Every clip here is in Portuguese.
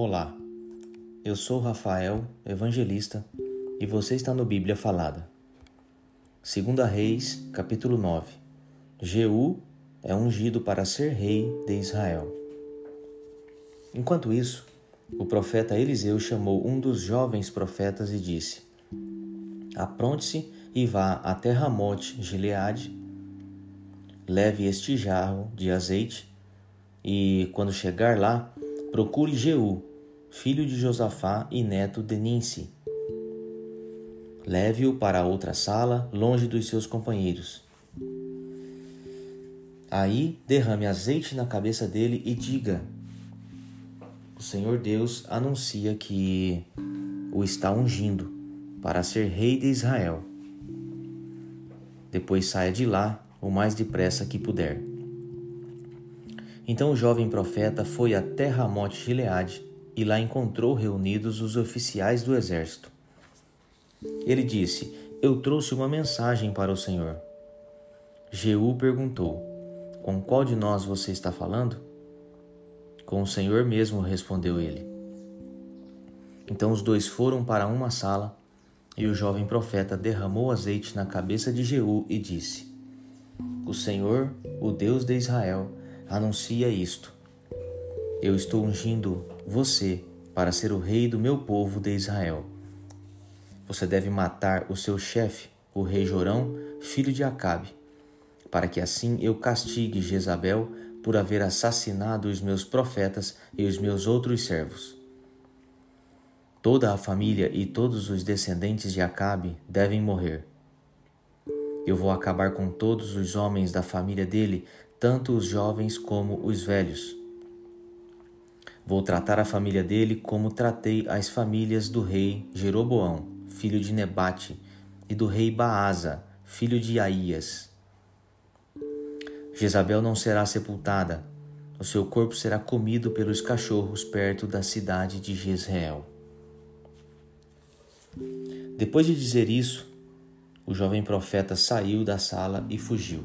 Olá, eu sou Rafael, evangelista, e você está no Bíblia Falada. Segunda Reis, capítulo 9. Jeú é ungido para ser rei de Israel. Enquanto isso, o profeta Eliseu chamou um dos jovens profetas e disse: Apronte-se e vá até Ramote Gileade, leve este jarro de azeite e, quando chegar lá, procure Jeú, filho de Josafá e neto de Ninsi. Leve-o para outra sala, longe dos seus companheiros. Aí derrame azeite na cabeça dele e diga: O Senhor Deus anuncia que o está ungindo para ser rei de Israel. Depois saia de lá o mais depressa que puder. Então o jovem profeta foi até Ramote Gileade e lá encontrou reunidos os oficiais do exército. Ele disse: Eu trouxe uma mensagem para o Senhor. Jeú perguntou: Com qual de nós você está falando? Com o Senhor mesmo, respondeu ele. Então os dois foram para uma sala e o jovem profeta derramou azeite na cabeça de Jeú e disse: O Senhor, o Deus de Israel, anuncia isto: Eu estou ungindo você para ser o rei do meu povo de Israel. Você deve matar o seu chefe, o rei Jorão, filho de Acabe, para que assim eu castigue Jezabel por haver assassinado os meus profetas e os meus outros servos. Toda a família e todos os descendentes de Acabe devem morrer. Eu vou acabar com todos os homens da família dele tanto os jovens como os velhos. Vou tratar a família dele como tratei as famílias do rei Jeroboão, filho de Nebate, e do rei Baasa, filho de Aías. Jezabel não será sepultada, o seu corpo será comido pelos cachorros perto da cidade de Jezreel. Depois de dizer isso, o jovem profeta saiu da sala e fugiu.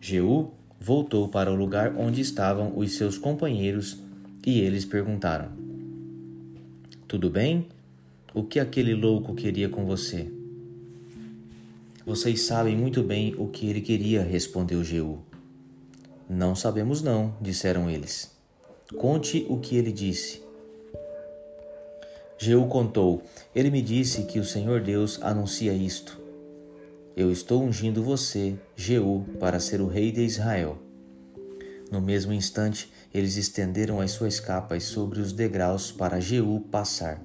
Jeú voltou para o lugar onde estavam os seus companheiros e eles perguntaram: Tudo bem? O que aquele louco queria com você? Vocês sabem muito bem o que ele queria, respondeu Jeú. Não sabemos não, disseram eles. Conte o que ele disse. Jeú contou: Ele me disse que o Senhor Deus anuncia isto. Eu estou ungindo você, Jeú, para ser o rei de Israel. No mesmo instante, eles estenderam as suas capas sobre os degraus para Jeú passar.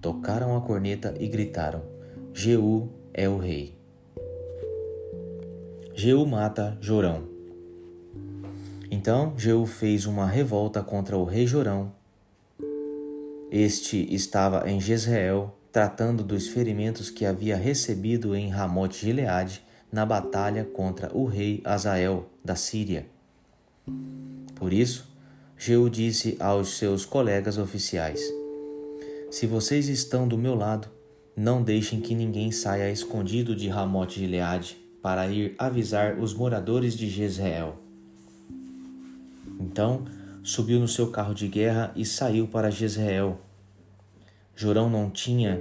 Tocaram a corneta e gritaram: Jeú é o rei. Jeú mata Jorão. Então Jeú fez uma revolta contra o rei Jorão. Este estava em Jezreel tratando dos ferimentos que havia recebido em Ramote Gileade na batalha contra o rei Azael da Síria. Por isso, Jeú disse aos seus colegas oficiais: Se vocês estão do meu lado, não deixem que ninguém saia escondido de Ramote Gileade para ir avisar os moradores de Jezreel. Então, subiu no seu carro de guerra e saiu para Jezreel Jorão não tinha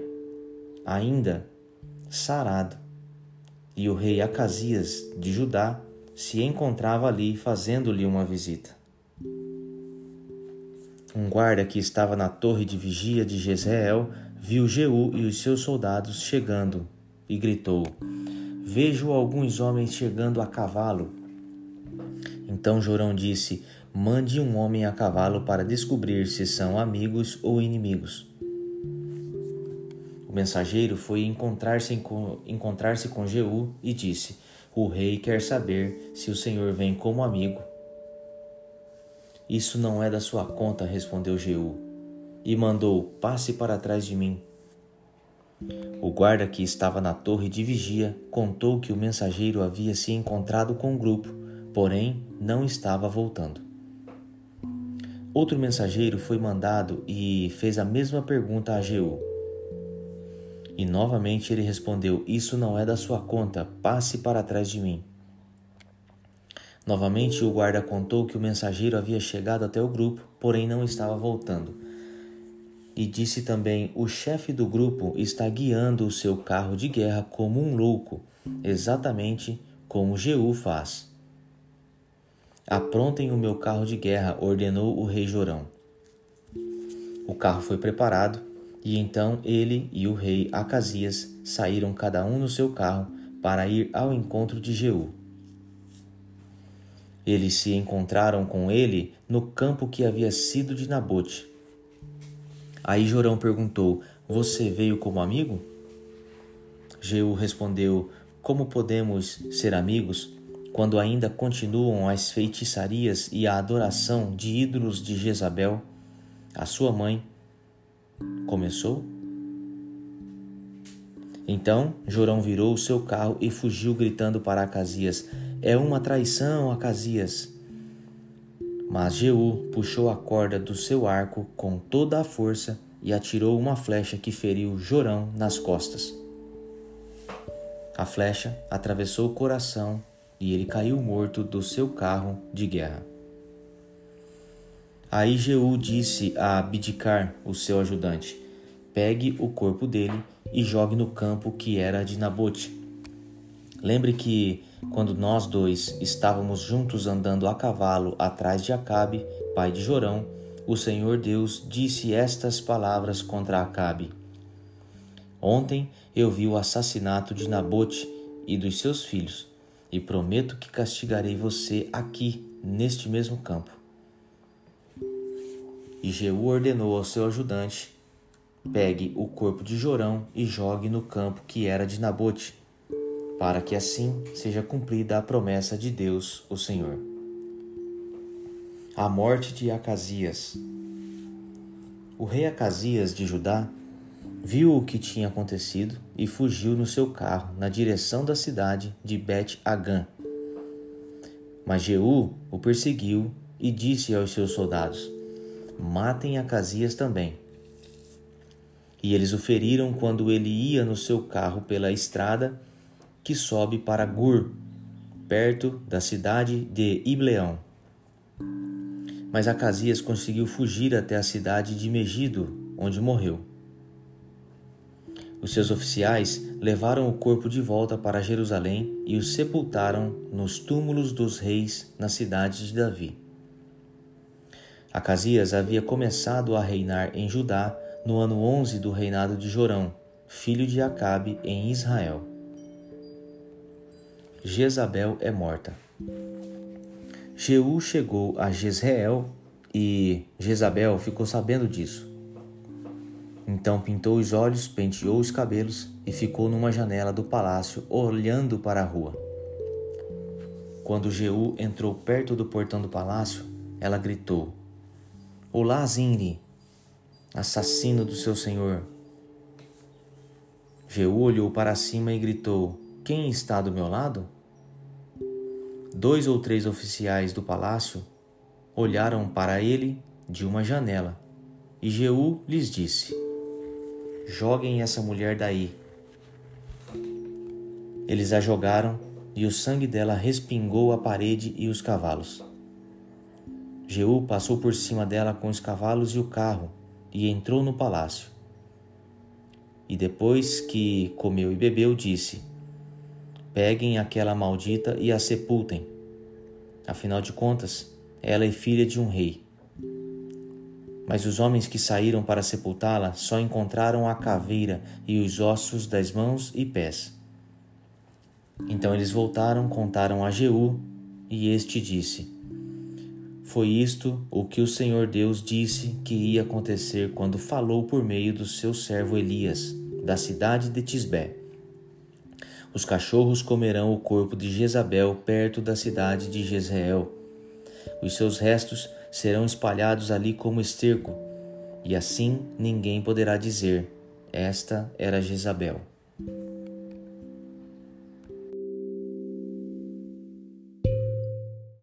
ainda sarado, e o rei Acasias de Judá se encontrava ali fazendo-lhe uma visita. Um guarda que estava na torre de vigia de Jezreel viu Jeú e os seus soldados chegando e gritou: Vejo alguns homens chegando a cavalo. Então Jorão disse: Mande um homem a cavalo para descobrir se são amigos ou inimigos. Mensageiro foi encontrar-se com, encontrar com Jeú e disse: O rei quer saber se o senhor vem como amigo. Isso não é da sua conta, respondeu Jeú, e mandou: Passe para trás de mim. O guarda que estava na torre de vigia contou que o mensageiro havia se encontrado com o grupo, porém não estava voltando. Outro mensageiro foi mandado e fez a mesma pergunta a Jeú. E novamente ele respondeu: Isso não é da sua conta, passe para trás de mim. Novamente o guarda contou que o mensageiro havia chegado até o grupo, porém não estava voltando. E disse também: O chefe do grupo está guiando o seu carro de guerra como um louco, exatamente como Jeú faz. Aprontem o meu carro de guerra, ordenou o rei Jorão. O carro foi preparado, e então ele e o rei Acasias saíram cada um no seu carro para ir ao encontro de Jeú. Eles se encontraram com ele no campo que havia sido de Nabote. Aí Jorão perguntou: Você veio como amigo? Jeú respondeu: Como podemos ser amigos quando ainda continuam as feitiçarias e a adoração de ídolos de Jezabel, a sua mãe? Começou? Então Jorão virou o seu carro e fugiu gritando para Acasias: É uma traição, Acasias! Mas Jeú puxou a corda do seu arco com toda a força e atirou uma flecha que feriu Jorão nas costas. A flecha atravessou o coração e ele caiu morto do seu carro de guerra. Aí Jeú disse a Abdicar, o seu ajudante: Pegue o corpo dele e jogue no campo que era de Nabote. Lembre que, quando nós dois estávamos juntos andando a cavalo atrás de Acabe, pai de Jorão, o Senhor Deus disse estas palavras contra Acabe: Ontem eu vi o assassinato de Nabote e dos seus filhos, e prometo que castigarei você aqui, neste mesmo campo. E Jeú ordenou ao seu ajudante Pegue o corpo de Jorão e jogue no campo que era de Nabote, para que assim seja cumprida a promessa de Deus, o Senhor. A morte de Acasias. O rei Acasias de Judá viu o que tinha acontecido e fugiu no seu carro na direção da cidade de Bet-Agã. Mas Jeú o perseguiu e disse aos seus soldados: Matem Acasias também e eles o feriram quando ele ia no seu carro pela estrada que sobe para Gur, perto da cidade de Ibleão. Mas Acasias conseguiu fugir até a cidade de Megido, onde morreu. Os seus oficiais levaram o corpo de volta para Jerusalém e o sepultaram nos túmulos dos reis na cidade de Davi. Acasias havia começado a reinar em Judá no ano 11 do reinado de Jorão, filho de Acabe, em Israel. Jezabel é morta. Jeú chegou a Jezreel e Jezabel ficou sabendo disso. Então pintou os olhos, penteou os cabelos e ficou numa janela do palácio olhando para a rua. Quando Jeú entrou perto do portão do palácio, ela gritou: Olá, Zinri, assassino do seu senhor. Jeú olhou para cima e gritou: Quem está do meu lado? Dois ou três oficiais do palácio olharam para ele de uma janela e Jeú lhes disse: Joguem essa mulher daí. Eles a jogaram e o sangue dela respingou a parede e os cavalos. Jeú passou por cima dela com os cavalos e o carro e entrou no palácio. E depois que comeu e bebeu, disse: Peguem aquela maldita e a sepultem. Afinal de contas, ela é filha de um rei. Mas os homens que saíram para sepultá-la só encontraram a caveira e os ossos das mãos e pés. Então eles voltaram, contaram a Jeú, e este disse: foi isto o que o Senhor Deus disse que ia acontecer quando falou por meio do seu servo Elias, da cidade de Tisbé. Os cachorros comerão o corpo de Jezabel perto da cidade de Jezreel. Os seus restos serão espalhados ali como esterco, e assim ninguém poderá dizer: Esta era Jezabel.